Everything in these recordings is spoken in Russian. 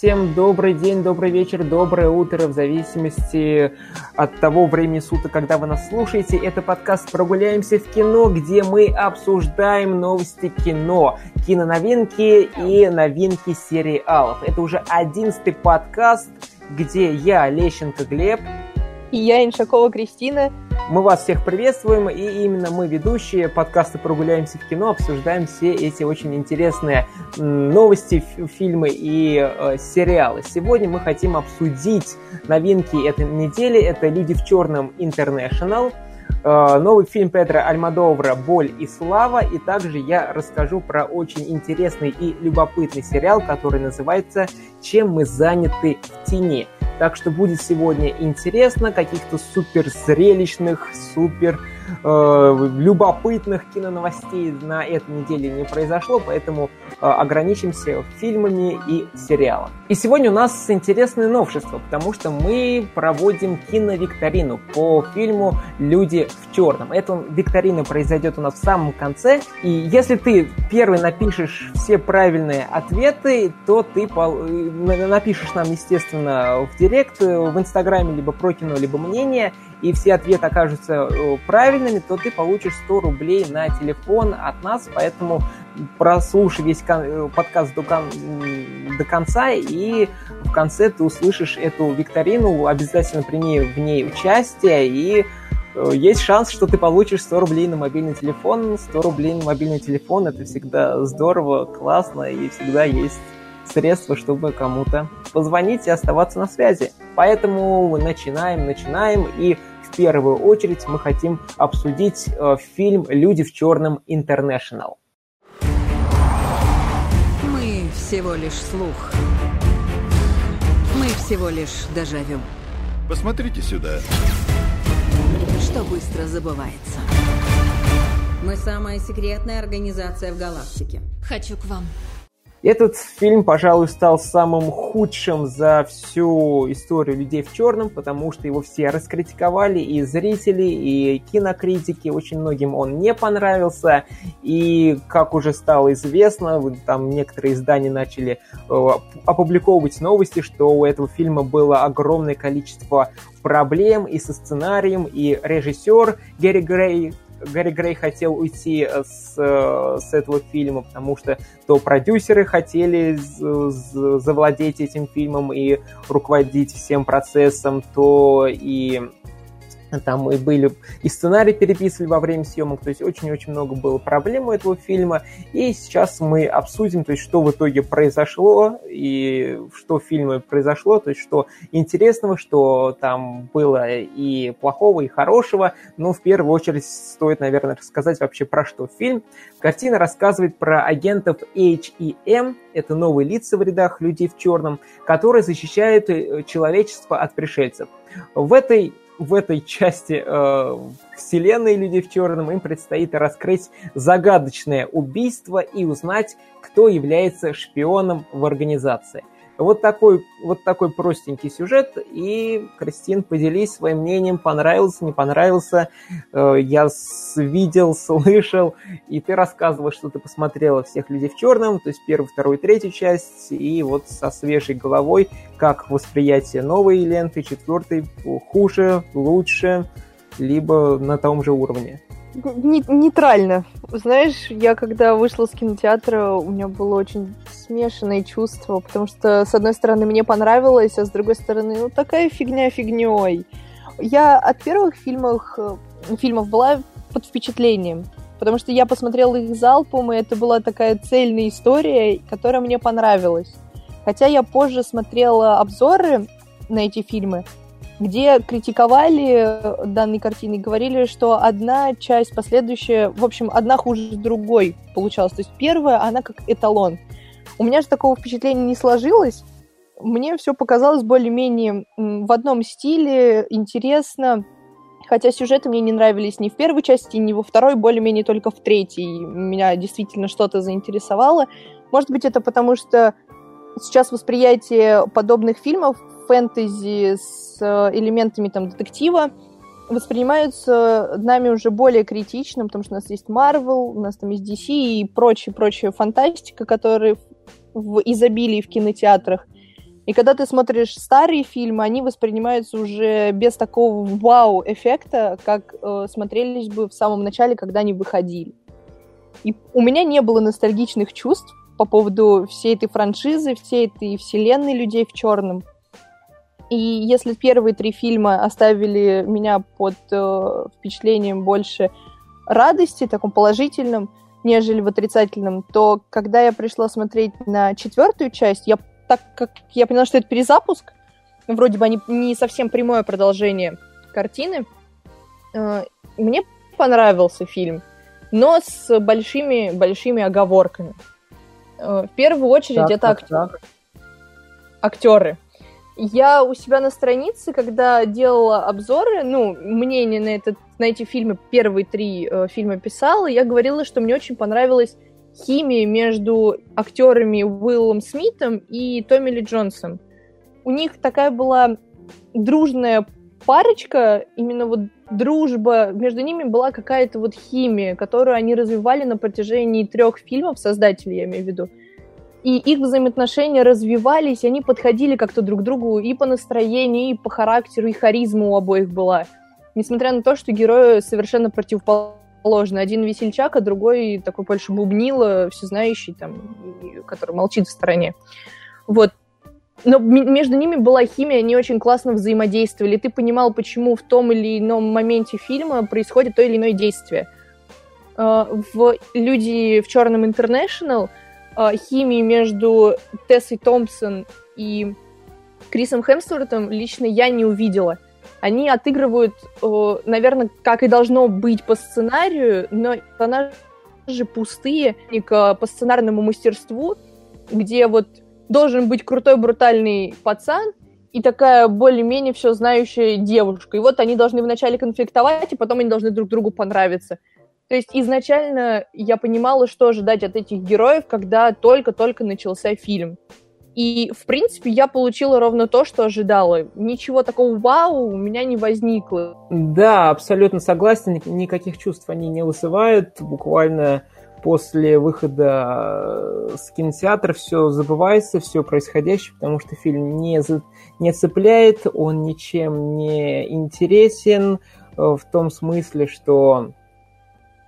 всем добрый день, добрый вечер, доброе утро, в зависимости от того времени суток, когда вы нас слушаете. Это подкаст «Прогуляемся в кино», где мы обсуждаем новости кино, киноновинки и новинки сериалов. Это уже одиннадцатый подкаст, где я, Лещенко Глеб, и я, Иншакова Кристина, мы вас всех приветствуем, и именно мы, ведущие подкаста «Прогуляемся в кино», обсуждаем все эти очень интересные новости, фильмы и э, сериалы. Сегодня мы хотим обсудить новинки этой недели. Это «Люди в черном Интернешнл», э, новый фильм Петра Альмадовра «Боль и слава», и также я расскажу про очень интересный и любопытный сериал, который называется «Чем мы заняты в тени». Так что будет сегодня интересно, каких-то супер зрелищных, супер любопытных киноновостей на этой неделе не произошло, поэтому э, ограничимся фильмами и сериалом. И сегодня у нас интересное новшество, потому что мы проводим киновикторину по фильму «Люди в черном». Эта викторина произойдет у нас в самом конце, и если ты первый напишешь все правильные ответы, то ты э, напишешь нам, естественно, в директ, э, в Инстаграме, либо про кино, либо мнение, и все ответы окажутся э, правильными, то ты получишь 100 рублей на телефон от нас, поэтому прослушай весь э, подкаст до, кон... до конца, и в конце ты услышишь эту викторину, обязательно прими в ней участие, и э, есть шанс, что ты получишь 100 рублей на мобильный телефон. 100 рублей на мобильный телефон – это всегда здорово, классно, и всегда есть средства, чтобы кому-то позвонить и оставаться на связи. Поэтому начинаем, начинаем, и в первую очередь мы хотим обсудить э, фильм «Люди в черном Интернешнл». Мы всего лишь слух. Мы всего лишь дежавю. Посмотрите сюда. Что быстро забывается. Мы самая секретная организация в галактике. Хочу к вам. Этот фильм, пожалуй, стал самым худшим за всю историю «Людей в черном», потому что его все раскритиковали, и зрители, и кинокритики, очень многим он не понравился, и, как уже стало известно, там некоторые издания начали э, опубликовывать новости, что у этого фильма было огромное количество проблем и со сценарием, и режиссер Гэри Грей Гарри Грей хотел уйти э, с, э, с этого фильма, потому что то продюсеры хотели завладеть этим фильмом и руководить всем процессом, то и там и были и сценарий переписывали во время съемок, то есть очень-очень много было проблем у этого фильма. И сейчас мы обсудим, то есть что в итоге произошло и что в фильме произошло, то есть что интересного, что там было и плохого, и хорошего. Но в первую очередь стоит, наверное, рассказать вообще про что фильм. Картина рассказывает про агентов H&M, это новые лица в рядах людей в черном, которые защищают э, человечество от пришельцев. В этой в этой части э, вселенной «Люди в черном» им предстоит раскрыть загадочное убийство и узнать, кто является шпионом в организации. Вот такой, вот такой простенький сюжет. И, Кристин, поделись своим мнением, понравился, не понравился. Э, я видел, слышал, и ты рассказывала, что ты посмотрела «Всех людей в черном», то есть первую, вторую, третью часть, и вот со свежей головой, как восприятие новой ленты, четвертой, хуже, лучше, либо на том же уровне нейтрально. Знаешь, я когда вышла с кинотеатра, у меня было очень смешанное чувство, потому что, с одной стороны, мне понравилось, а с другой стороны, ну, такая фигня фигней. Я от первых фильмов, э, фильмов была под впечатлением, потому что я посмотрела их залпом, и это была такая цельная история, которая мне понравилась. Хотя я позже смотрела обзоры на эти фильмы, где критиковали данные картины и говорили, что одна часть последующая, в общем, одна хуже другой получалась. То есть первая, она как эталон. У меня же такого впечатления не сложилось. Мне все показалось более-менее в одном стиле, интересно. Хотя сюжеты мне не нравились ни в первой части, ни во второй, более-менее только в третьей. Меня действительно что-то заинтересовало. Может быть, это потому что сейчас восприятие подобных фильмов фэнтези с э, элементами там детектива воспринимаются нами уже более критично, потому что у нас есть Marvel, у нас там есть DC и прочая-прочая фантастика, которые в изобилии в кинотеатрах. И когда ты смотришь старые фильмы, они воспринимаются уже без такого вау-эффекта, как э, смотрелись бы в самом начале, когда они выходили. И у меня не было ностальгичных чувств по поводу всей этой франшизы, всей этой вселенной людей в черном. И если первые три фильма оставили меня под э, впечатлением больше радости, таком положительном, нежели в отрицательном, то когда я пришла смотреть на четвертую часть, я так как я поняла, что это перезапуск, вроде бы они не совсем прямое продолжение картины, э, мне понравился фильм, но с большими-большими оговорками. Э, в первую очередь так, это так, так. актеры. Я у себя на странице, когда делала обзоры, ну, мнение на, этот, на эти фильмы, первые три э, фильма писала, я говорила, что мне очень понравилась химия между актерами Уиллом Смитом и Томми Ли Джонсом. У них такая была дружная парочка, именно вот дружба, между ними была какая-то вот химия, которую они развивали на протяжении трех фильмов, создатели, я имею в виду. И их взаимоотношения развивались, и они подходили как-то друг к другу и по настроению, и по характеру, и харизма у обоих была. Несмотря на то, что герои совершенно противоположны. Один весельчак, а другой такой больше бубнило, всезнающий, там, который молчит в стороне. Вот но между ними была химия, они очень классно взаимодействовали. Ты понимал, почему в том или ином моменте фильма происходит то или иное действие. А, в «Люди в черном Интернешнл» химии между Тессой Томпсон и Крисом Хемсвортом лично я не увидела. Они отыгрывают, наверное, как и должно быть по сценарию, но персонажи пустые по сценарному мастерству, где вот должен быть крутой, брутальный пацан и такая более-менее все знающая девушка. И вот они должны вначале конфликтовать, и потом они должны друг другу понравиться. То есть изначально я понимала, что ожидать от этих героев, когда только-только начался фильм. И, в принципе, я получила ровно то, что ожидала. Ничего такого вау у меня не возникло. Да, абсолютно согласен. Никаких чувств они не вызывают. Буквально после выхода э, с кинотеатра все забывается, все происходящее, потому что фильм не, за, не цепляет, он ничем не интересен э, в том смысле, что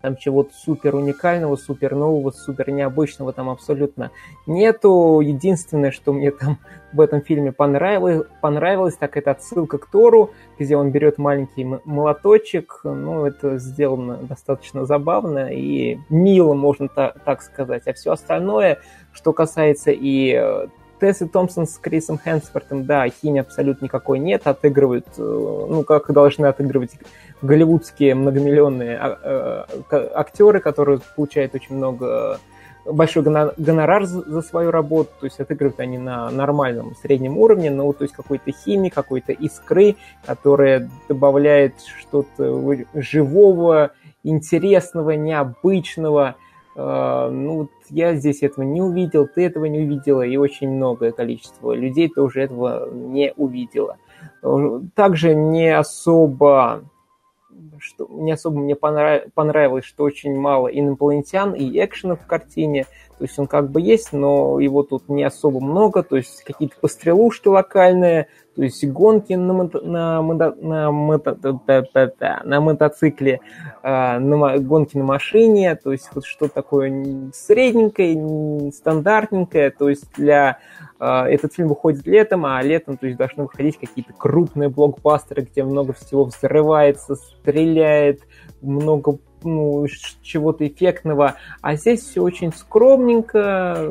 там чего-то супер уникального, супер нового, супер необычного там абсолютно нету. Единственное, что мне там в этом фильме понравилось, понравилось так это отсылка к Тору, где он берет маленький молоточек. Ну, это сделано достаточно забавно и мило, можно та- так сказать. А все остальное, что касается и э, Тесс Томпсон с Крисом Хэнсфортом, да, химии абсолютно никакой нет, отыгрывают, э, ну, как должны отыгрывать голливудские многомиллионные а, э, актеры, которые получают очень много большой гонорар за свою работу, то есть отыгрывают они на нормальном среднем уровне, но то есть какой-то химии, какой-то искры, которая добавляет что-то живого, интересного, необычного, ну, вот я здесь этого не увидел, ты этого не увидела, и очень многое количество людей тоже этого не увидело. Также не особо, что, не особо мне понравилось, что очень мало инопланетян и экшена в картине. То есть он как бы есть, но его тут не особо много. То есть какие-то пострелушки локальные, то есть гонки на, мото, на, мото, на, мото, на мотоцикле, а, на, гонки на машине, то есть вот что такое средненькое, стандартненькое, то есть для... А, этот фильм выходит летом, а летом то есть должны выходить какие-то крупные блокбастеры, где много всего взрывается, стреляет, много ну, чего-то эффектного, а здесь все очень скромненько,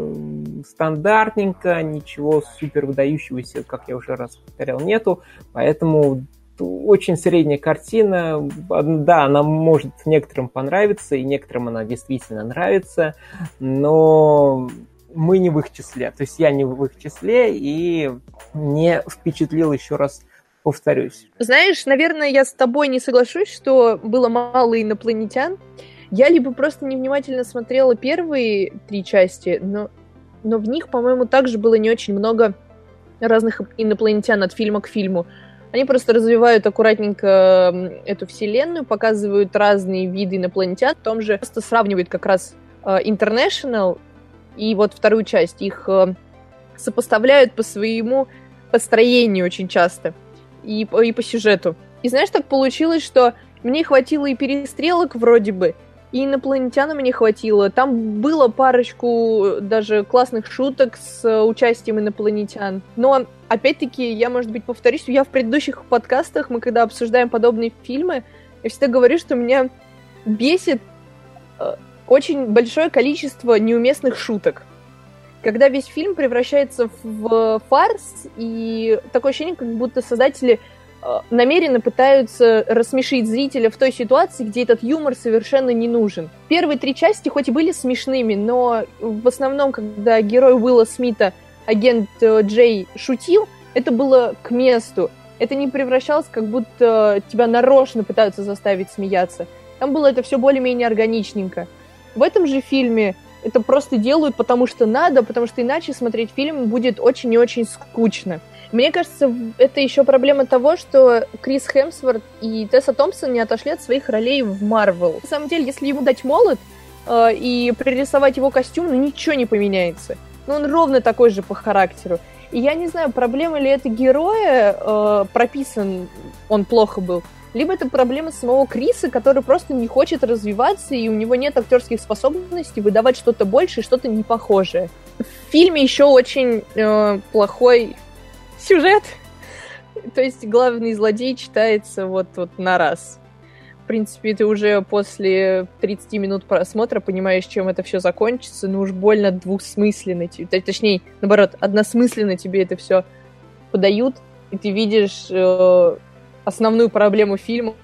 стандартненько, ничего супер выдающегося, как я уже раз повторял, нету, поэтому очень средняя картина. Да, она может некоторым понравиться, и некоторым она действительно нравится, но мы не в их числе. То есть я не в их числе и не впечатлил еще раз повторюсь. Знаешь, наверное, я с тобой не соглашусь, что было мало инопланетян. Я либо просто невнимательно смотрела первые три части, но, но в них, по-моему, также было не очень много разных инопланетян от фильма к фильму. Они просто развивают аккуратненько эту вселенную, показывают разные виды инопланетян, в том же просто сравнивают как раз э, International и вот вторую часть их э, сопоставляют по своему построению очень часто и, и по сюжету. И знаешь, так получилось, что мне хватило и перестрелок вроде бы, и инопланетянам не хватило. Там было парочку даже классных шуток с участием инопланетян. Но, опять-таки, я, может быть, повторюсь, я в предыдущих подкастах, мы когда обсуждаем подобные фильмы, я всегда говорю, что меня бесит э, очень большое количество неуместных шуток. Когда весь фильм превращается в фарс, и такое ощущение, как будто создатели Э, намеренно пытаются рассмешить зрителя в той ситуации, где этот юмор совершенно не нужен. Первые три части хоть и были смешными, но в основном, когда герой Уилла Смита, агент э, Джей, шутил, это было к месту. Это не превращалось, как будто тебя нарочно пытаются заставить смеяться. Там было это все более-менее органичненько. В этом же фильме это просто делают, потому что надо, потому что иначе смотреть фильм будет очень и очень скучно. Мне кажется, это еще проблема того, что Крис Хемсворт и Тесса Томпсон не отошли от своих ролей в Марвел. На самом деле, если ему дать молот э, и пририсовать его костюм, ну ничего не поменяется. Ну он ровно такой же по характеру. И я не знаю, проблема ли это героя, э, прописан он плохо был, либо это проблема самого Криса, который просто не хочет развиваться, и у него нет актерских способностей выдавать что-то больше и что-то непохожее. В фильме еще очень э, плохой сюжет. То есть главный злодей читается вот, вот на раз. В принципе, ты уже после 30 минут просмотра понимаешь, чем это все закончится, но уж больно двусмысленно точнее, наоборот, односмысленно тебе это все подают, и ты видишь э, основную проблему фильма.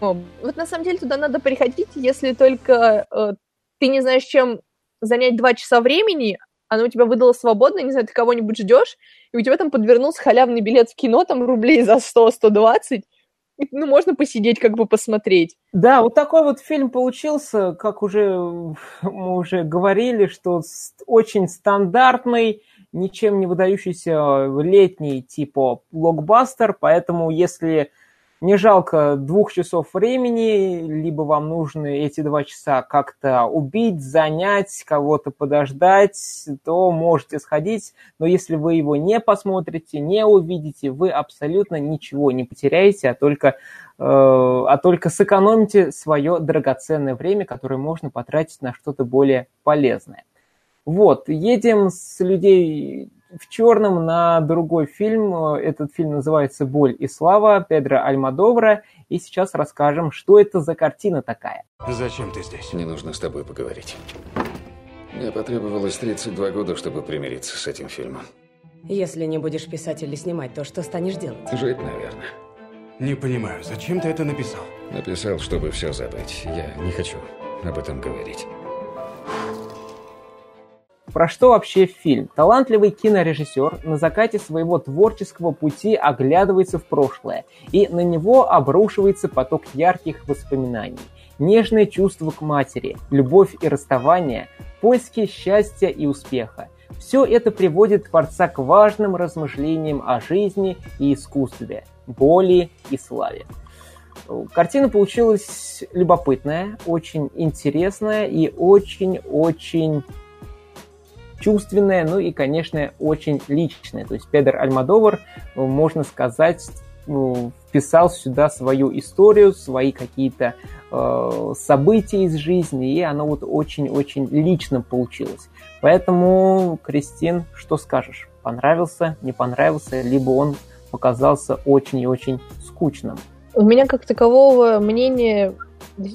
Вот на самом деле туда надо приходить, если только э, ты не знаешь, чем занять два часа времени, оно у тебя выдало свободно, не знаю, ты кого-нибудь ждешь, и у тебя там подвернулся халявный билет в кино, там рублей за 100-120, ну, можно посидеть, как бы посмотреть. Да, вот такой вот фильм получился, как уже мы уже говорили, что очень стандартный, ничем не выдающийся летний типа блокбастер, поэтому если не жалко двух часов времени, либо вам нужно эти два часа как-то убить, занять, кого-то подождать, то можете сходить. Но если вы его не посмотрите, не увидите, вы абсолютно ничего не потеряете, а только, э, а только сэкономите свое драгоценное время, которое можно потратить на что-то более полезное. Вот, едем с людей в черном на другой фильм. Этот фильм называется «Боль и слава» Педро Альмадовра. И сейчас расскажем, что это за картина такая. Зачем ты здесь? Мне нужно с тобой поговорить. Мне потребовалось 32 года, чтобы примириться с этим фильмом. Если не будешь писать или снимать, то что станешь делать? Жить, наверное. Не понимаю, зачем ты это написал? Написал, чтобы все забыть. Я не хочу об этом говорить. Про что вообще фильм? Талантливый кинорежиссер на закате своего творческого пути оглядывается в прошлое, и на него обрушивается поток ярких воспоминаний. Нежное чувство к матери, любовь и расставание, поиски счастья и успеха. Все это приводит творца к важным размышлениям о жизни и искусстве, боли и славе. Картина получилась любопытная, очень интересная и очень-очень чувственное, ну и, конечно, очень личное. То есть Педро Альмадовар, ну, можно сказать, ну, вписал сюда свою историю, свои какие-то э, события из жизни, и оно вот очень-очень лично получилось. Поэтому, Кристин, что скажешь? Понравился, не понравился, либо он показался очень и очень скучным? У меня как такового мнения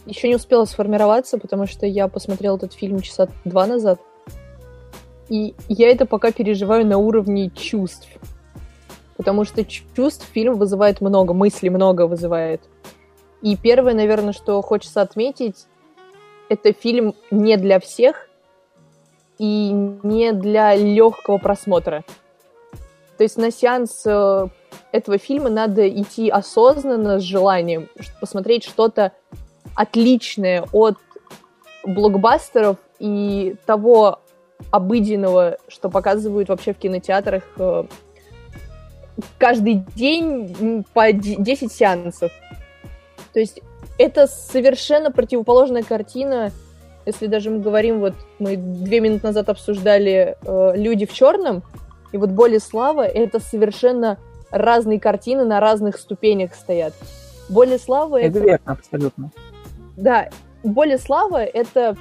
еще не успело сформироваться, потому что я посмотрел этот фильм часа два назад. И я это пока переживаю на уровне чувств. Потому что чувств фильм вызывает много, мыслей много вызывает. И первое, наверное, что хочется отметить, это фильм не для всех и не для легкого просмотра. То есть на сеанс э, этого фильма надо идти осознанно, с желанием посмотреть что-то отличное от блокбастеров и того обыденного, что показывают вообще в кинотеатрах э, каждый день по 10 сеансов. То есть это совершенно противоположная картина, если даже мы говорим, вот мы две минуты назад обсуждали э, «Люди в черном», и вот «Боль и слава» — это совершенно разные картины на разных ступенях стоят. «Боль и слава» — Это это... верно, абсолютно. Да, «Боль и слава» — это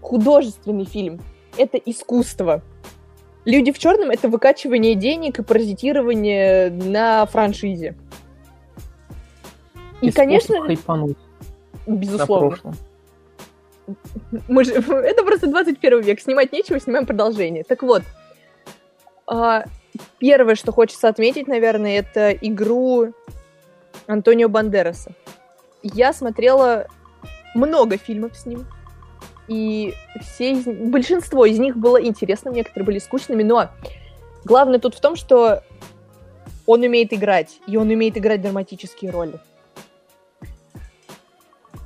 художественный фильм, это искусство. «Люди в черном» — это выкачивание денег и паразитирование на франшизе. И, способ конечно, хайпануть на безусловно. прошлом. Мы же... Это просто 21 век. Снимать нечего, снимаем продолжение. Так вот, а, первое, что хочется отметить, наверное, это игру Антонио Бандераса. Я смотрела много фильмов с ним, и все из... большинство из них было интересным, некоторые были скучными, но главное тут в том, что он умеет играть, и он умеет играть драматические роли.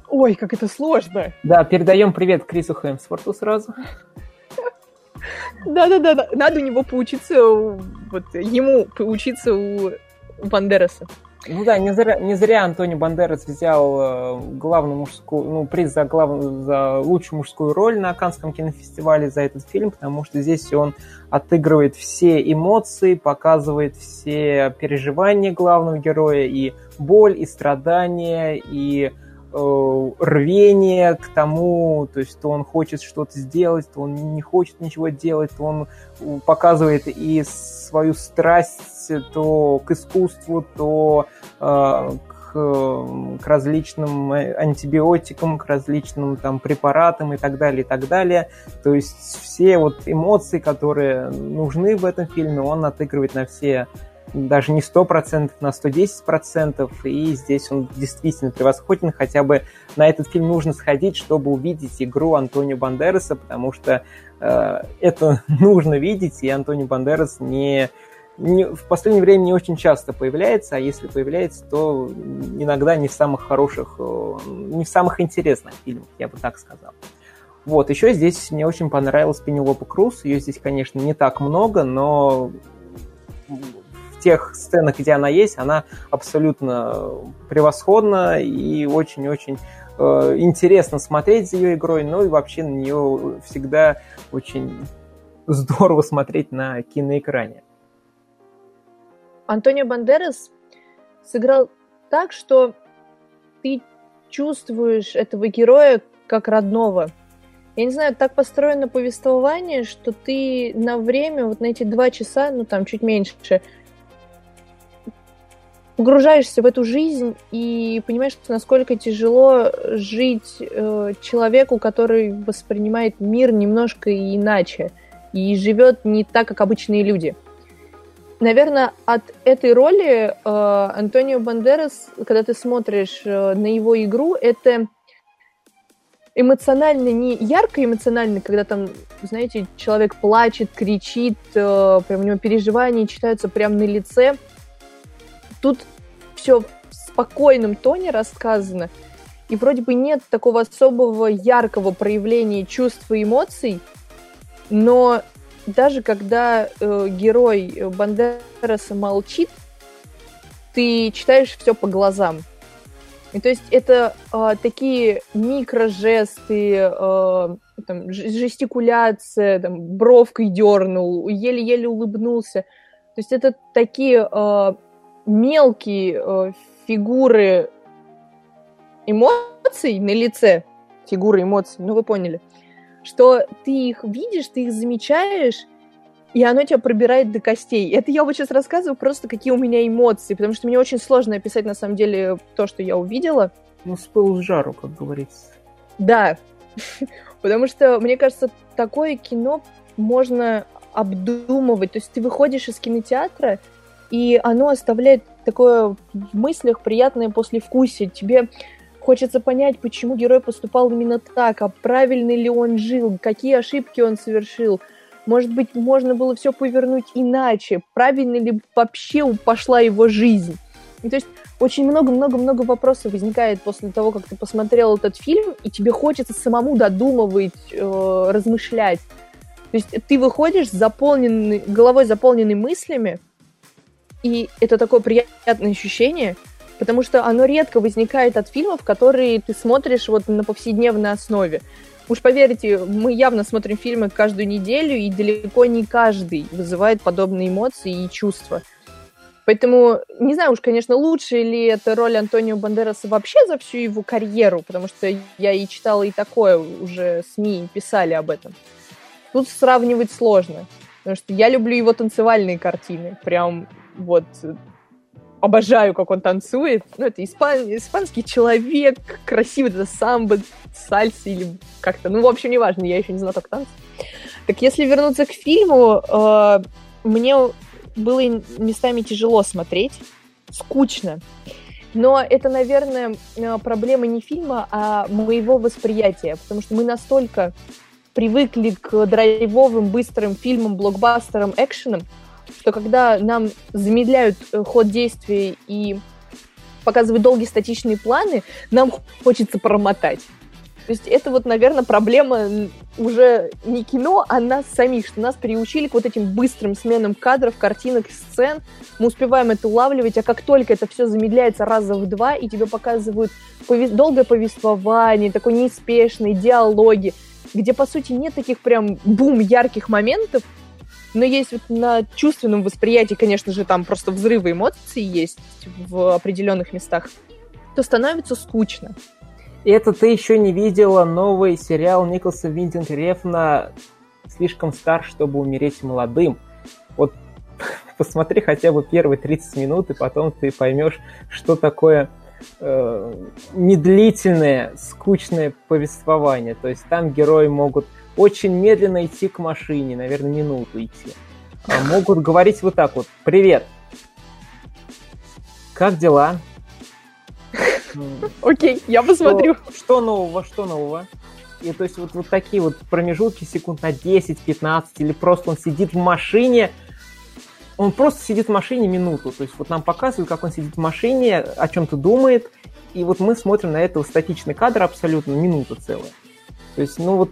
Ой, как это сложно! Да, передаем привет Крису Хемсворту сразу. Да-да-да, да. надо у него поучиться, вот ему поучиться у Бандераса. Ну да, не зря, не зря Антони Бандерас взял э, главную мужскую, ну, приз за, главную, за лучшую мужскую роль на Канском кинофестивале за этот фильм, потому что здесь он отыгрывает все эмоции, показывает все переживания главного героя, и боль, и страдания, и рвение к тому, то есть то он хочет что-то сделать, то он не хочет ничего делать, то он э, показывает и свою страсть то к искусству, то э, к, к различным э, антибиотикам, к различным там препаратам и так далее, и так далее. То есть все вот эмоции, которые нужны в этом фильме, он отыгрывает на все даже не 100%, на 110%, и здесь он действительно превосходен, хотя бы на этот фильм нужно сходить, чтобы увидеть игру Антонио Бандераса, потому что э, это нужно видеть, и Антонио Бандерас не, не, в последнее время не очень часто появляется, а если появляется, то иногда не в самых хороших, э, не в самых интересных фильмах, я бы так сказал. Вот, еще здесь мне очень понравилась Пенелопа Круз, ее здесь, конечно, не так много, но в тех сценах, где она есть, она абсолютно превосходна и очень-очень э, интересно смотреть за ее игрой, ну и вообще на нее всегда очень здорово смотреть на киноэкране. Антонио Бандерас сыграл так, что ты чувствуешь этого героя как родного. Я не знаю, так построено повествование, что ты на время, вот на эти два часа, ну там чуть меньше, погружаешься в эту жизнь и понимаешь, насколько тяжело жить э, человеку, который воспринимает мир немножко иначе и живет не так, как обычные люди. Наверное, от этой роли э, Антонио Бандерас, когда ты смотришь э, на его игру, это эмоционально не ярко эмоционально, когда там, знаете, человек плачет, кричит, э, прям у него переживания читаются прямо на лице. Тут все в спокойном тоне рассказано, и вроде бы нет такого особого яркого проявления чувств и эмоций, но даже когда э, герой Бандераса молчит, ты читаешь все по глазам. И то есть это э, такие микрожесты, э, там, жестикуляция, там, бровкой дернул, еле-еле улыбнулся. То есть это такие э, мелкие э, фигуры эмоций на лице, фигуры эмоций, ну вы поняли, что ты их видишь, ты их замечаешь, и оно тебя пробирает до костей. Это я вот сейчас рассказываю просто, какие у меня эмоции, потому что мне очень сложно описать, на самом деле, то, что я увидела. Ну, с пылу с жару, как говорится. Да, потому что, мне кажется, такое кино можно обдумывать. То есть ты выходишь из кинотеатра, и оно оставляет такое в мыслях приятное послевкусие. Тебе хочется понять, почему герой поступал именно так, а правильно ли он жил, какие ошибки он совершил. Может быть, можно было все повернуть иначе, правильно ли вообще пошла его жизнь. И то есть очень много-много-много вопросов возникает после того, как ты посмотрел этот фильм, и тебе хочется самому додумывать, э, размышлять. То есть ты выходишь заполненный, головой заполненной мыслями, и это такое приятное ощущение, потому что оно редко возникает от фильмов, которые ты смотришь вот на повседневной основе. уж поверьте, мы явно смотрим фильмы каждую неделю, и далеко не каждый вызывает подобные эмоции и чувства. Поэтому не знаю уж, конечно, лучше ли это роль Антонио Бандераса вообще за всю его карьеру, потому что я и читала и такое, уже СМИ писали об этом. Тут сравнивать сложно, потому что я люблю его танцевальные картины, прям вот обожаю, как он танцует. Ну, это испан... испанский человек, красивый, это самбо, сальса или как-то. Ну, в общем, неважно, я еще не знаток танца. Так если вернуться к фильму, э, мне было местами тяжело смотреть, скучно. Но это, наверное, э, проблема не фильма, а моего восприятия, потому что мы настолько привыкли к драйвовым, быстрым фильмам, блокбастерам, экшенам, что когда нам замедляют э, ход действия и показывают долгие статичные планы, нам хочется промотать. То есть это вот, наверное, проблема уже не кино, а нас самих, что нас приучили к вот этим быстрым сменам кадров, картинок, сцен. Мы успеваем это улавливать, а как только это все замедляется раза в два, и тебе показывают пове- долгое повествование, такой неспешный диалоги, где, по сути, нет таких прям бум ярких моментов, но есть вот на чувственном восприятии, конечно же, там просто взрывы эмоций есть в определенных местах, то становится скучно. И это ты еще не видела новый сериал Николаса Виндинг Рефна «Слишком стар, чтобы умереть молодым». Вот посмотри хотя бы первые 30 минут, и потом ты поймешь, что такое э, медлительное, скучное повествование. То есть там герои могут очень медленно идти к машине, наверное, минуту идти. А могут говорить вот так вот. Привет. Как дела? Окей, я посмотрю. Что, нового, что нового? И то есть вот, вот такие вот промежутки секунд на 10-15, или просто он сидит в машине, он просто сидит в машине минуту. То есть вот нам показывают, как он сидит в машине, о чем-то думает, и вот мы смотрим на этого статичный кадр абсолютно минуту целая. То есть, ну вот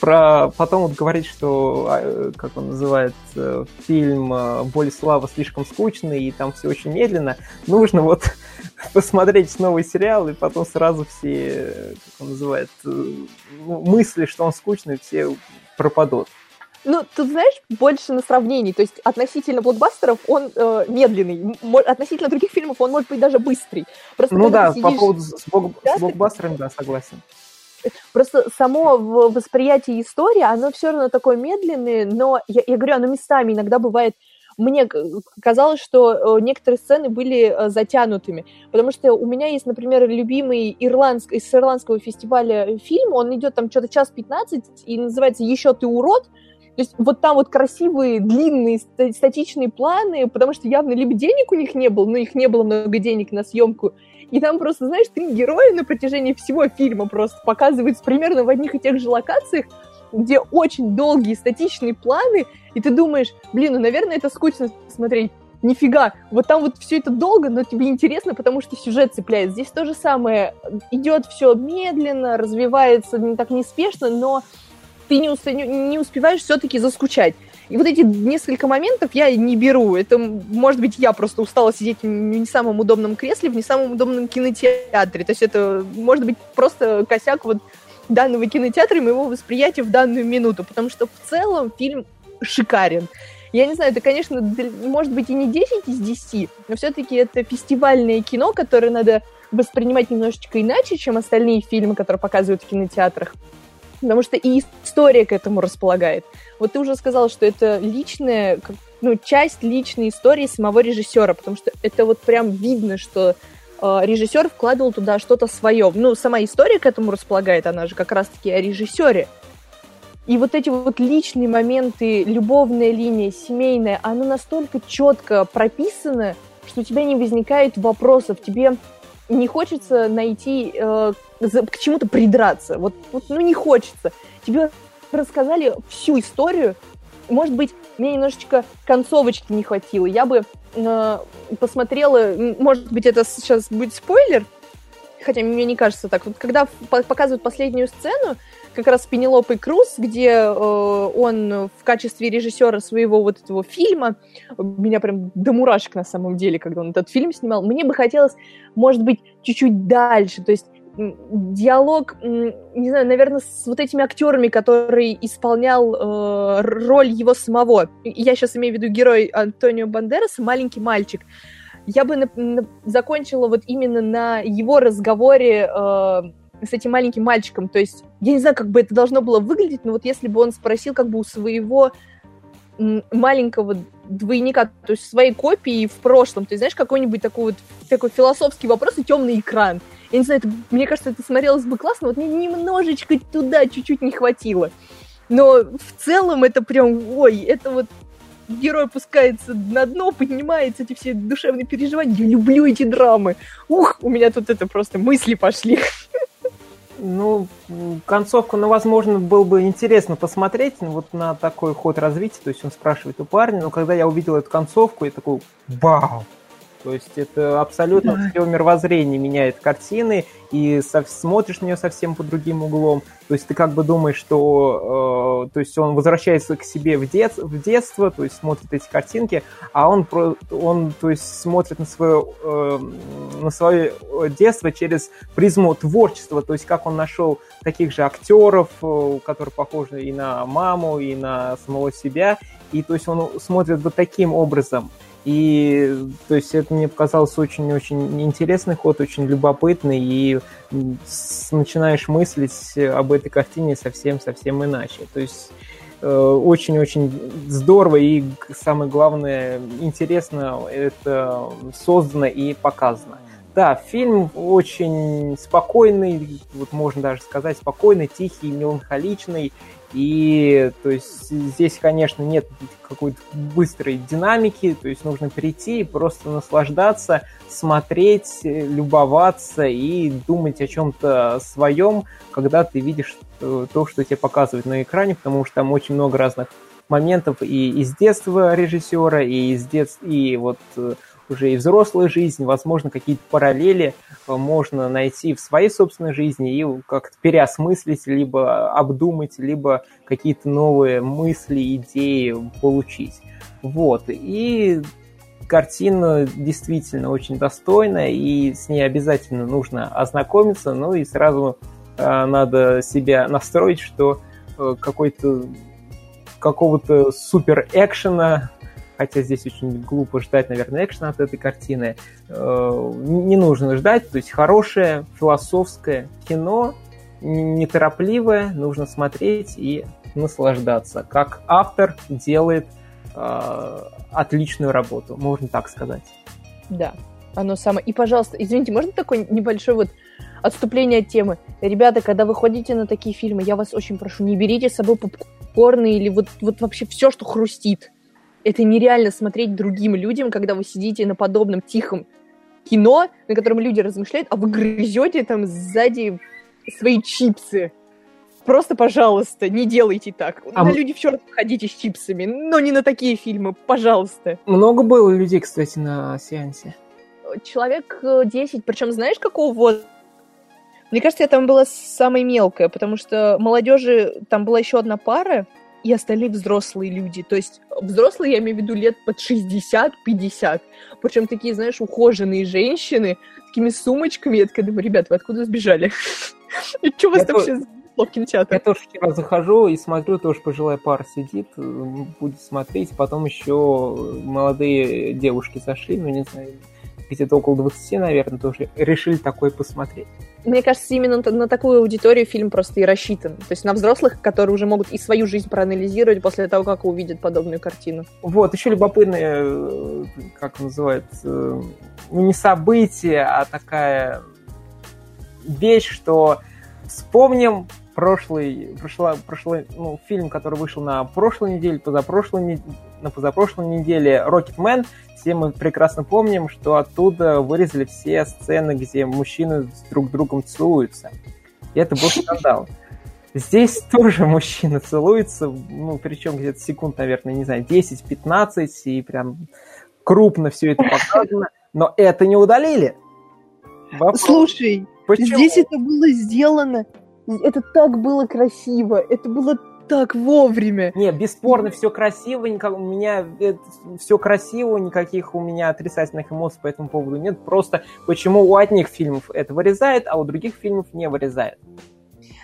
про потом вот говорить, что, а, как он называет, э, фильм э, «Боль и слава» слишком скучный, и там все очень медленно, нужно вот посмотреть новый сериал, и потом сразу все, как он называет, э, мысли, что он скучный, все пропадут. Ну, тут, знаешь, больше на сравнении. То есть относительно блокбастеров он э, медленный. Относительно других фильмов он может быть даже быстрый. Просто ну да, сидишь... по поводу с, блок... с блокбастерами, да, согласен. Просто само восприятие истории, оно все равно такое медленное, но я, я говорю, оно местами иногда бывает. Мне казалось, что э, некоторые сцены были э, затянутыми, потому что у меня есть, например, любимый ирландск, из ирландского фестиваля фильм, он идет там что-то час 15 и называется «Еще ты урод», то есть вот там вот красивые, длинные, статичные планы, потому что явно либо денег у них не было, но их не было много денег на съемку, и там просто, знаешь, три героя на протяжении всего фильма просто показываются примерно в одних и тех же локациях, где очень долгие статичные планы, и ты думаешь, блин, ну, наверное, это скучно смотреть. Нифига, вот там вот все это долго, но тебе интересно, потому что сюжет цепляет. Здесь то же самое, идет все медленно, развивается не так неспешно, но ты не, успе- не успеваешь все-таки заскучать. И вот эти несколько моментов я не беру. Это, может быть, я просто устала сидеть в не самом удобном кресле, в не самом удобном кинотеатре. То есть это, может быть, просто косяк вот данного кинотеатра и моего восприятия в данную минуту. Потому что в целом фильм шикарен. Я не знаю, это, конечно, может быть и не 10 из 10, но все-таки это фестивальное кино, которое надо воспринимать немножечко иначе, чем остальные фильмы, которые показывают в кинотеатрах потому что и история к этому располагает. Вот ты уже сказал, что это личная, ну, часть личной истории самого режиссера, потому что это вот прям видно, что э, режиссер вкладывал туда что-то свое. Ну, сама история к этому располагает, она же как раз-таки о режиссере. И вот эти вот личные моменты, любовная линия, семейная, она настолько четко прописана, что у тебя не возникает вопросов, тебе не хочется найти, э, к чему-то придраться. Вот, вот, ну, не хочется. Тебе рассказали всю историю. Может быть, мне немножечко концовочки не хватило. Я бы э, посмотрела, может быть, это сейчас будет спойлер, хотя мне не кажется так. Вот когда показывают последнюю сцену, как раз с Пенелопой Круз, где э, он в качестве режиссера своего вот этого фильма, меня прям до мурашек на самом деле, когда он этот фильм снимал, мне бы хотелось, может быть, чуть-чуть дальше, то есть диалог, не знаю, наверное, с вот этими актерами, который исполнял э, роль его самого. Я сейчас имею в виду герой Антонио Бандераса, маленький мальчик. Я бы на, на, закончила вот именно на его разговоре э, с этим маленьким мальчиком. То есть, я не знаю, как бы это должно было выглядеть, но вот если бы он спросил как бы у своего маленького двойника, то есть своей копии в прошлом, то есть, знаешь, какой-нибудь такой вот такой философский вопрос и темный экран. Я не знаю, это, мне кажется, это смотрелось бы классно, вот мне немножечко туда чуть-чуть не хватило. Но в целом это прям, ой, это вот герой опускается на дно, поднимается, эти все душевные переживания. Я люблю эти драмы. Ух, у меня тут это просто мысли пошли. Ну, концовку, ну, возможно, было бы интересно посмотреть ну, вот на такой ход развития. То есть он спрашивает у парня, но когда я увидел эту концовку, я такой, вау, то есть это абсолютно да. все мировоззрение меняет картины, и со, смотришь на нее совсем по другим углом. То есть ты как бы думаешь, что э, то есть он возвращается к себе в, дет, в детство, то есть смотрит эти картинки, а он, про, он то есть смотрит на свое, э, на свое детство через призму творчества, то есть как он нашел таких же актеров, э, которые похожи и на маму, и на самого себя, и то есть он смотрит вот таким образом. И то есть это мне показалось очень-очень интересный ход, очень любопытный, и начинаешь мыслить об этой картине совсем-совсем иначе. То есть э, очень-очень здорово и, самое главное, интересно это создано и показано. Да, фильм очень спокойный, вот можно даже сказать, спокойный, тихий, меланхоличный, и то есть здесь, конечно, нет какой-то быстрой динамики, то есть нужно прийти и просто наслаждаться, смотреть, любоваться и думать о чем-то своем, когда ты видишь то, что тебе показывают на экране, потому что там очень много разных моментов и из детства режиссера, и из детства, и вот э, уже и взрослая жизнь, возможно, какие-то параллели э, можно найти в своей собственной жизни и как-то переосмыслить, либо обдумать, либо какие-то новые мысли, идеи получить. Вот. И картина действительно очень достойная, и с ней обязательно нужно ознакомиться, ну и сразу э, надо себя настроить, что э, какой-то какого-то супер экшена хотя здесь очень глупо ждать, наверное, экшена от этой картины. Э, не нужно ждать, то есть хорошее философское кино, неторопливое, нужно смотреть и наслаждаться. Как автор делает э, отличную работу, можно так сказать. Да, оно самое. И, пожалуйста, извините, можно такое небольшое вот отступление от темы? Ребята, когда вы ходите на такие фильмы, я вас очень прошу, не берите с собой попкорны или вот, вот вообще все, что хрустит это нереально смотреть другим людям, когда вы сидите на подобном тихом кино, на котором люди размышляют, а вы грызете там сзади свои чипсы. Просто, пожалуйста, не делайте так. А на люди в черт ходите с чипсами, но не на такие фильмы, пожалуйста. Много было людей, кстати, на сеансе. Человек 10, э, причем знаешь, какого возраста? Мне кажется, я там была самая мелкая, потому что молодежи, там была еще одна пара, и остальные взрослые люди. То есть взрослые, я имею в виду лет под 60-50. Причем такие, знаешь, ухоженные женщины с такими сумочками. Я такая думаю, ребят, вы откуда сбежали? И что у вас там вообще в кинотеатре? Я тоже вчера захожу и смотрю, тоже пожилая пара сидит, будет смотреть, потом еще молодые девушки зашли, ну не знаю, где-то около 20, наверное, тоже решили такое посмотреть. Мне кажется, именно на такую аудиторию фильм просто и рассчитан. То есть на взрослых, которые уже могут и свою жизнь проанализировать после того, как увидят подобную картину. Вот, еще любопытное, э, как называется, ну не событие, а такая вещь, что вспомним прошлый, прошло, прошлый ну, фильм, который вышел на прошлой неделе, позапрошлой, на позапрошлой неделе, Рокетмен, все мы прекрасно помним, что оттуда вырезали все сцены, где мужчины с друг другом целуются. И это был скандал. Здесь тоже мужчина целуется, ну, причем где-то секунд, наверное, не знаю, 10-15, и прям крупно все это показано, но это не удалили. Вопрос, Слушай, почему? здесь это было сделано, это так было красиво, это было так вовремя. Не, бесспорно, все красиво, никак, у меня все красиво, никаких у меня отрицательных эмоций по этому поводу нет. Просто почему у одних фильмов это вырезает, а у других фильмов не вырезает.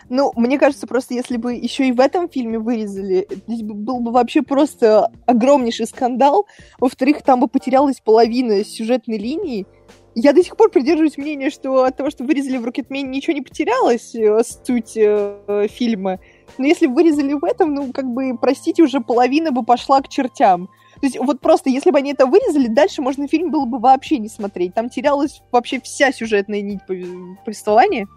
Ну, мне кажется, просто если бы еще и в этом фильме вырезали, здесь был бы вообще просто огромнейший скандал. Во-вторых, там бы потерялась половина сюжетной линии. Я до сих пор придерживаюсь мнения, что от того, что вырезали в Рокетмене, ничего не потерялось, э, суть э, фильма. Но если вырезали в этом, ну, как бы, простите, уже половина бы пошла к чертям. То есть вот просто, если бы они это вырезали, дальше можно фильм было бы вообще не смотреть. Там терялась вообще вся сюжетная нить повествования.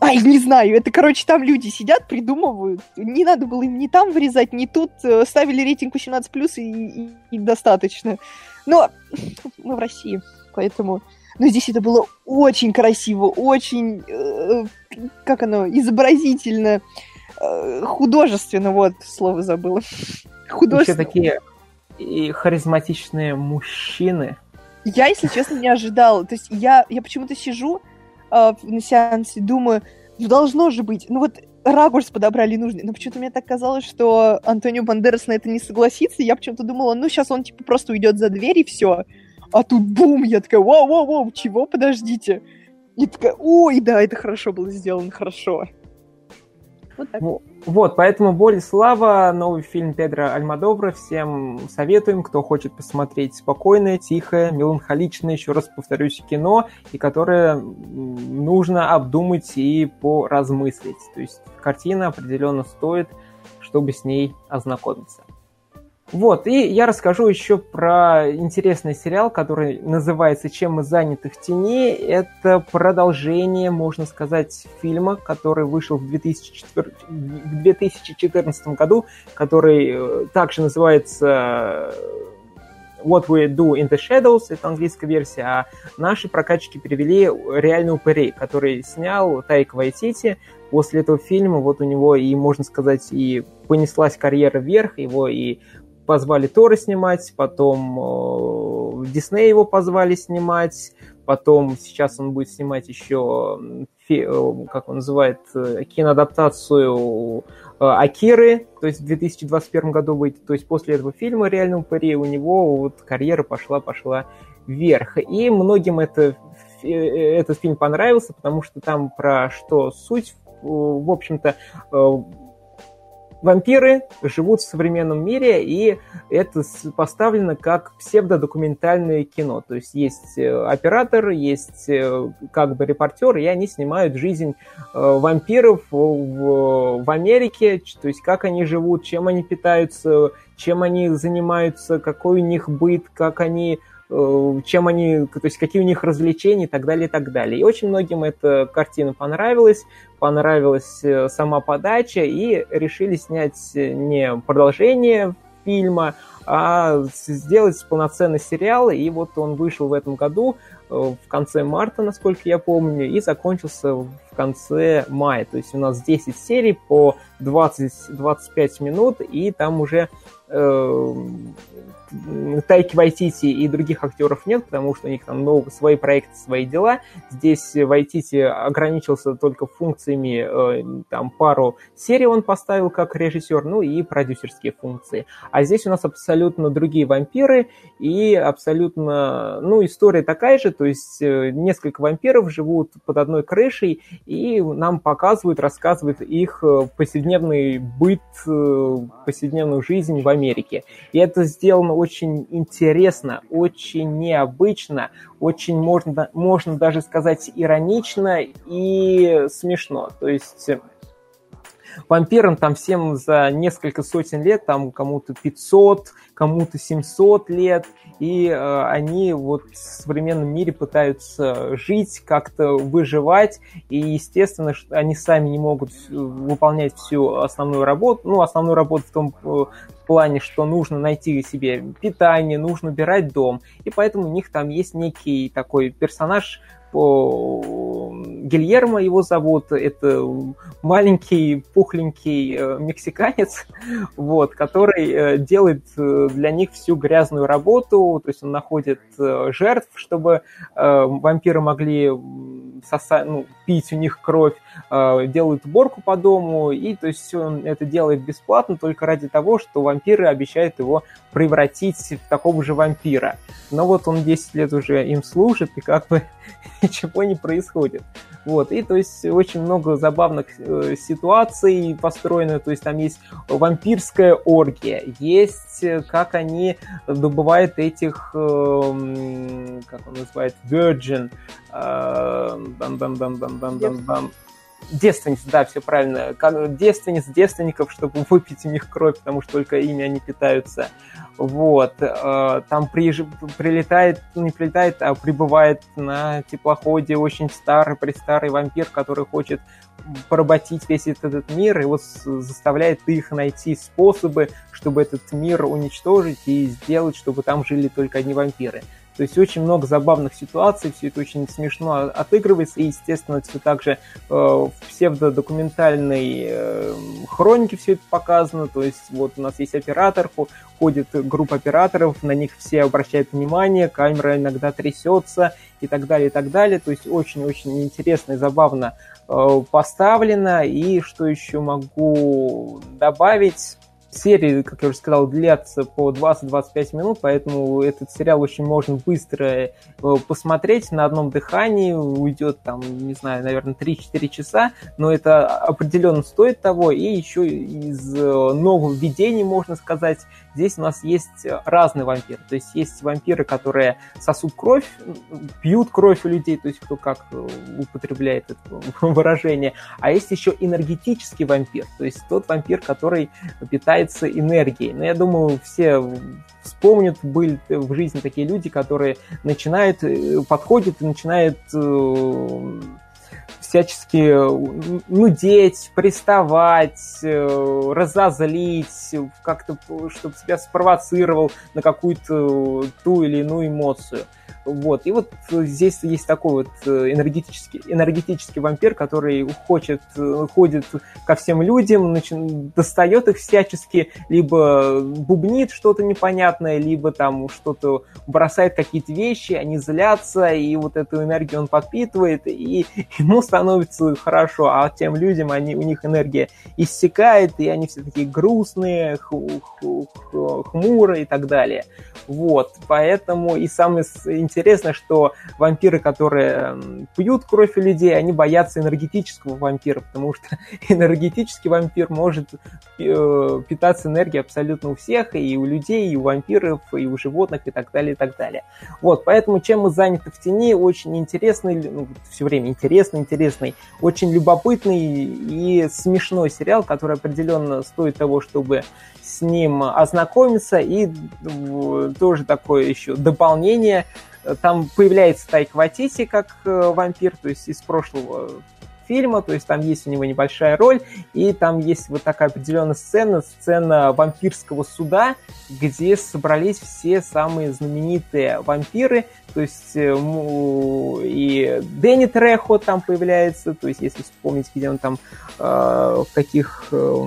Ай, не знаю, это, короче, там люди сидят, придумывают. Не надо было им ни там вырезать, ни тут. Э, ставили рейтинг 18+, и, и, и достаточно. Но мы в России, поэтому... Но здесь это было очень красиво, очень, э, как оно, изобразительно, э, художественно, вот, слово забыла. Художественно. Еще такие и харизматичные мужчины. Я, если честно, не ожидала. То есть я, я почему-то сижу, э, на сеансе, думаю, ну должно же быть. Ну вот ракурс подобрали нужный. Но почему-то мне так казалось, что Антонио Бандерас на это не согласится. Я почему-то думала, ну сейчас он типа просто уйдет за дверь и все. А тут бум, я такая, вау-вау-вау, чего, подождите. И такая, ой, да, это хорошо было сделано, хорошо. Вот так. Вот, поэтому «Боль и слава», новый фильм Педро Альмадовра. Всем советуем, кто хочет посмотреть спокойное, тихое, меланхоличное, еще раз повторюсь, кино, и которое нужно обдумать и поразмыслить. То есть картина определенно стоит, чтобы с ней ознакомиться. Вот, и я расскажу еще про интересный сериал, который называется «Чем мы заняты в тени». Это продолжение, можно сказать, фильма, который вышел в 2004... в 2014 году, который э, также называется What We Do in the Shadows, это английская версия, а наши прокачки перевели «Реальный упырей», который снял Тайк Вайтити. После этого фильма вот у него и, можно сказать, и понеслась карьера вверх, его и позвали Тора снимать, потом э, Дисней его позвали снимать, потом сейчас он будет снимать еще, э, как он называет, э, киноадаптацию Акиры, то есть в 2021 году выйдет. То есть после этого фильма «Реального упыри» у него вот карьера пошла-пошла вверх. И многим это, этот фильм понравился, потому что там про что суть, в общем-то, вампиры живут в современном мире, и это поставлено как псевдодокументальное кино. То есть есть э, оператор, есть э, как бы репортер, и они снимают жизнь э, вампиров в, в Америке, то есть как они живут, чем они питаются, чем они занимаются, какой у них быт, как они чем они, то есть какие у них развлечения и так далее, и так далее. И очень многим эта картина понравилась, понравилась э, сама подача, и решили снять не продолжение фильма, а сделать полноценный сериал, и вот он вышел в этом году, э, в конце марта, насколько я помню, и закончился в конце мая. То есть у нас 10 серий по 20-25 минут, и там уже э, Тайки Вайтити и других актеров нет, потому что у них там много, свои проекты, свои дела. Здесь Вайтити ограничился только функциями, э, там пару серий он поставил как режиссер, ну и продюсерские функции. А здесь у нас абсолютно другие вампиры и абсолютно, ну, история такая же, то есть э, несколько вампиров живут под одной крышей и нам показывают, рассказывают их э, повседневный быт, повседневную жизнь в Америке. И это сделано очень интересно, очень необычно, очень можно, можно даже сказать иронично и смешно. То есть э, вампирам там всем за несколько сотен лет, там кому-то 500, кому-то 700 лет, и э, они вот в современном мире пытаются жить, как-то выживать, и естественно, что они сами не могут выполнять всю основную работу, ну, основную работу в том э, плане, что нужно найти себе питание, нужно убирать дом, и поэтому у них там есть некий такой персонаж, Гильермо его зовут, это маленький пухленький э, мексиканец, вот, который э, делает э, для них всю грязную работу, то есть он находит жертв, чтобы вампиры могли соса, ну, пить у них кровь, делают уборку по дому, и то есть он это делает бесплатно только ради того, что вампиры обещают его превратить в такого же вампира. Но вот он 10 лет уже им служит, и как бы ничего не происходит. Вот, и то есть очень много забавных э, ситуаций построено, то есть там есть вампирская оргия, есть э, как они добывают этих, э, как он называет, virgin, э, дан дан дан дан дан дан дан девственниц, да, все правильно, девственниц, девственников, чтобы выпить у них кровь, потому что только ими они питаются. Вот, э, там приезж... прилетает, не прилетает, а прибывает на теплоходе очень старый, престарый вампир, который хочет поработить весь этот, этот мир, и вот заставляет их найти способы, чтобы этот мир уничтожить и сделать, чтобы там жили только одни вампиры. То есть очень много забавных ситуаций, все это очень смешно отыгрывается, и, естественно, все также э, в псевдодокументальной э, хронике все это показано, то есть вот у нас есть оператор, ходит группа операторов, на них все обращают внимание, камера иногда трясется и так далее, и так далее, то есть очень-очень интересно и забавно э, поставлено, и что еще могу добавить, серии, как я уже сказал, длятся по 20-25 минут, поэтому этот сериал очень можно быстро э, посмотреть. На одном дыхании, уйдет там, не знаю, наверное, 3-4 часа, но это определенно стоит того, и еще из э, новых введений, можно сказать, здесь у нас есть разные вампиры, то есть есть вампиры, которые сосут кровь, пьют кровь у людей, то есть кто как э, употребляет это выражение, а есть еще энергетический вампир, то есть тот вампир, который питает питается энергией. Но я думаю, все вспомнят, были в жизни такие люди, которые начинают, э, подходят и начинают э, всячески нудеть, приставать, э, разозлить, как-то, чтобы себя спровоцировал на какую-то ту или иную эмоцию. Вот. И вот здесь есть такой вот э, энергетический, энергетический вампир, который хочет, э, ходит ко всем людям, начи... достает их всячески, либо бубнит что-то непонятное, либо там что-то бросает какие-то вещи, они злятся, и вот эту энергию он подпитывает, и ему становится хорошо, а тем людям они, у них энергия иссякает, и они все такие грустные, хмурые и так далее. Вот, поэтому и самое интересное, что вампиры, которые пьют кровь у людей, они боятся энергетического вампира, потому что энергетический вампир может э, питаться энергией абсолютно у всех, и у людей, и у вампиров, и у животных, и так далее, и так далее. Вот, поэтому чем мы заняты в тени, очень интересный, ну, все время интересный, интересный, очень любопытный и смешной сериал, который определенно стоит того, чтобы с ним ознакомиться, и тоже такое еще дополнение. Там появляется Тайк Ватити как э, вампир, то есть из прошлого фильма, то есть там есть у него небольшая роль, и там есть вот такая определенная сцена, сцена вампирского суда, где собрались все самые знаменитые вампиры, то есть э, и Дэнни Трехо там появляется, то есть если вспомнить, где он там, э, в каких э,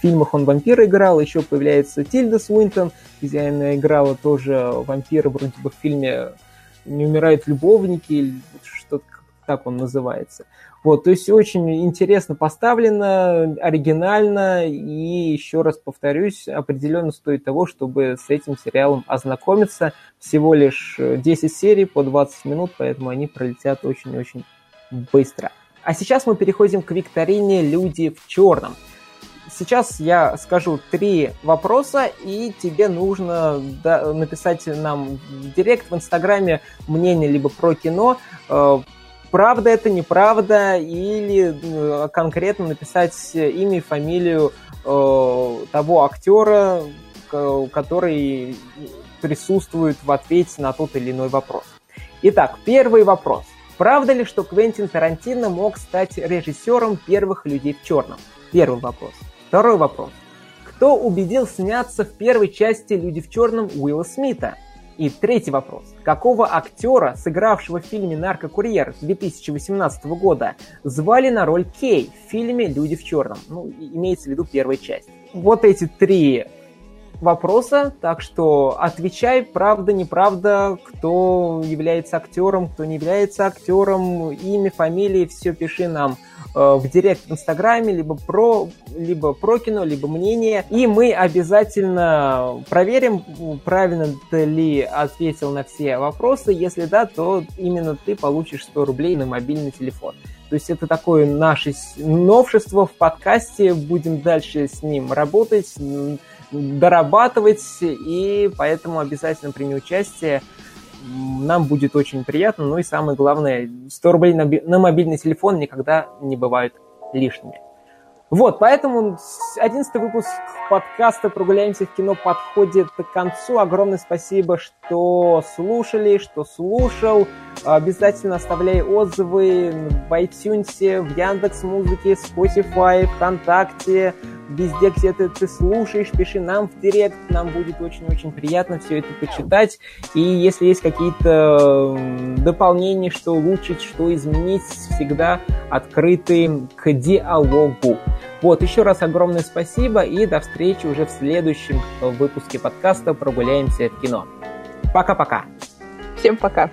фильмах он вампира играл, еще появляется Тильда Свинтон, где она играла тоже вампира вроде бы в фильме «Не умирают любовники», или что-то так он называется. Вот, то есть очень интересно поставлено, оригинально, и еще раз повторюсь, определенно стоит того, чтобы с этим сериалом ознакомиться. Всего лишь 10 серий по 20 минут, поэтому они пролетят очень-очень быстро. А сейчас мы переходим к викторине «Люди в черном». Сейчас я скажу три вопроса, и тебе нужно написать нам в директ в Инстаграме мнение либо про кино, э, правда это, неправда, или э, конкретно написать имя и фамилию э, того актера, который присутствует в ответе на тот или иной вопрос. Итак, первый вопрос. Правда ли, что Квентин Тарантино мог стать режиссером первых людей в черном? Первый вопрос. Второй вопрос. Кто убедил сняться в первой части «Люди в черном» Уилла Смита? И третий вопрос. Какого актера, сыгравшего в фильме «Наркокурьер» 2018 года, звали на роль Кей в фильме «Люди в черном»? Ну, имеется в виду первая часть. Вот эти три вопроса, так что отвечай, правда, неправда, кто является актером, кто не является актером, имя, фамилия, все пиши нам в директ в Инстаграме, либо про, либо про кино, либо мнение. И мы обязательно проверим, правильно ты ли ответил на все вопросы. Если да, то именно ты получишь 100 рублей на мобильный телефон. То есть это такое наше новшество в подкасте. Будем дальше с ним работать, дорабатывать, и поэтому обязательно прими участие. Нам будет очень приятно. Ну и самое главное, 100 рублей на, на мобильный телефон никогда не бывают лишними. Вот, поэтому 11 выпуск подкаста «Прогуляемся в кино» подходит к концу. Огромное спасибо, что слушали, что слушал. Обязательно оставляй отзывы в iTunes, в Яндекс.Музыке, Spotify, ВКонтакте, везде, где ты, ты слушаешь, пиши нам в директ, нам будет очень-очень приятно все это почитать. И если есть какие-то дополнения, что улучшить, что изменить, всегда открыты к диалогу. Вот, еще раз огромное спасибо и до встречи уже в следующем выпуске подкаста «Прогуляемся в кино». Пока-пока. Всем пока.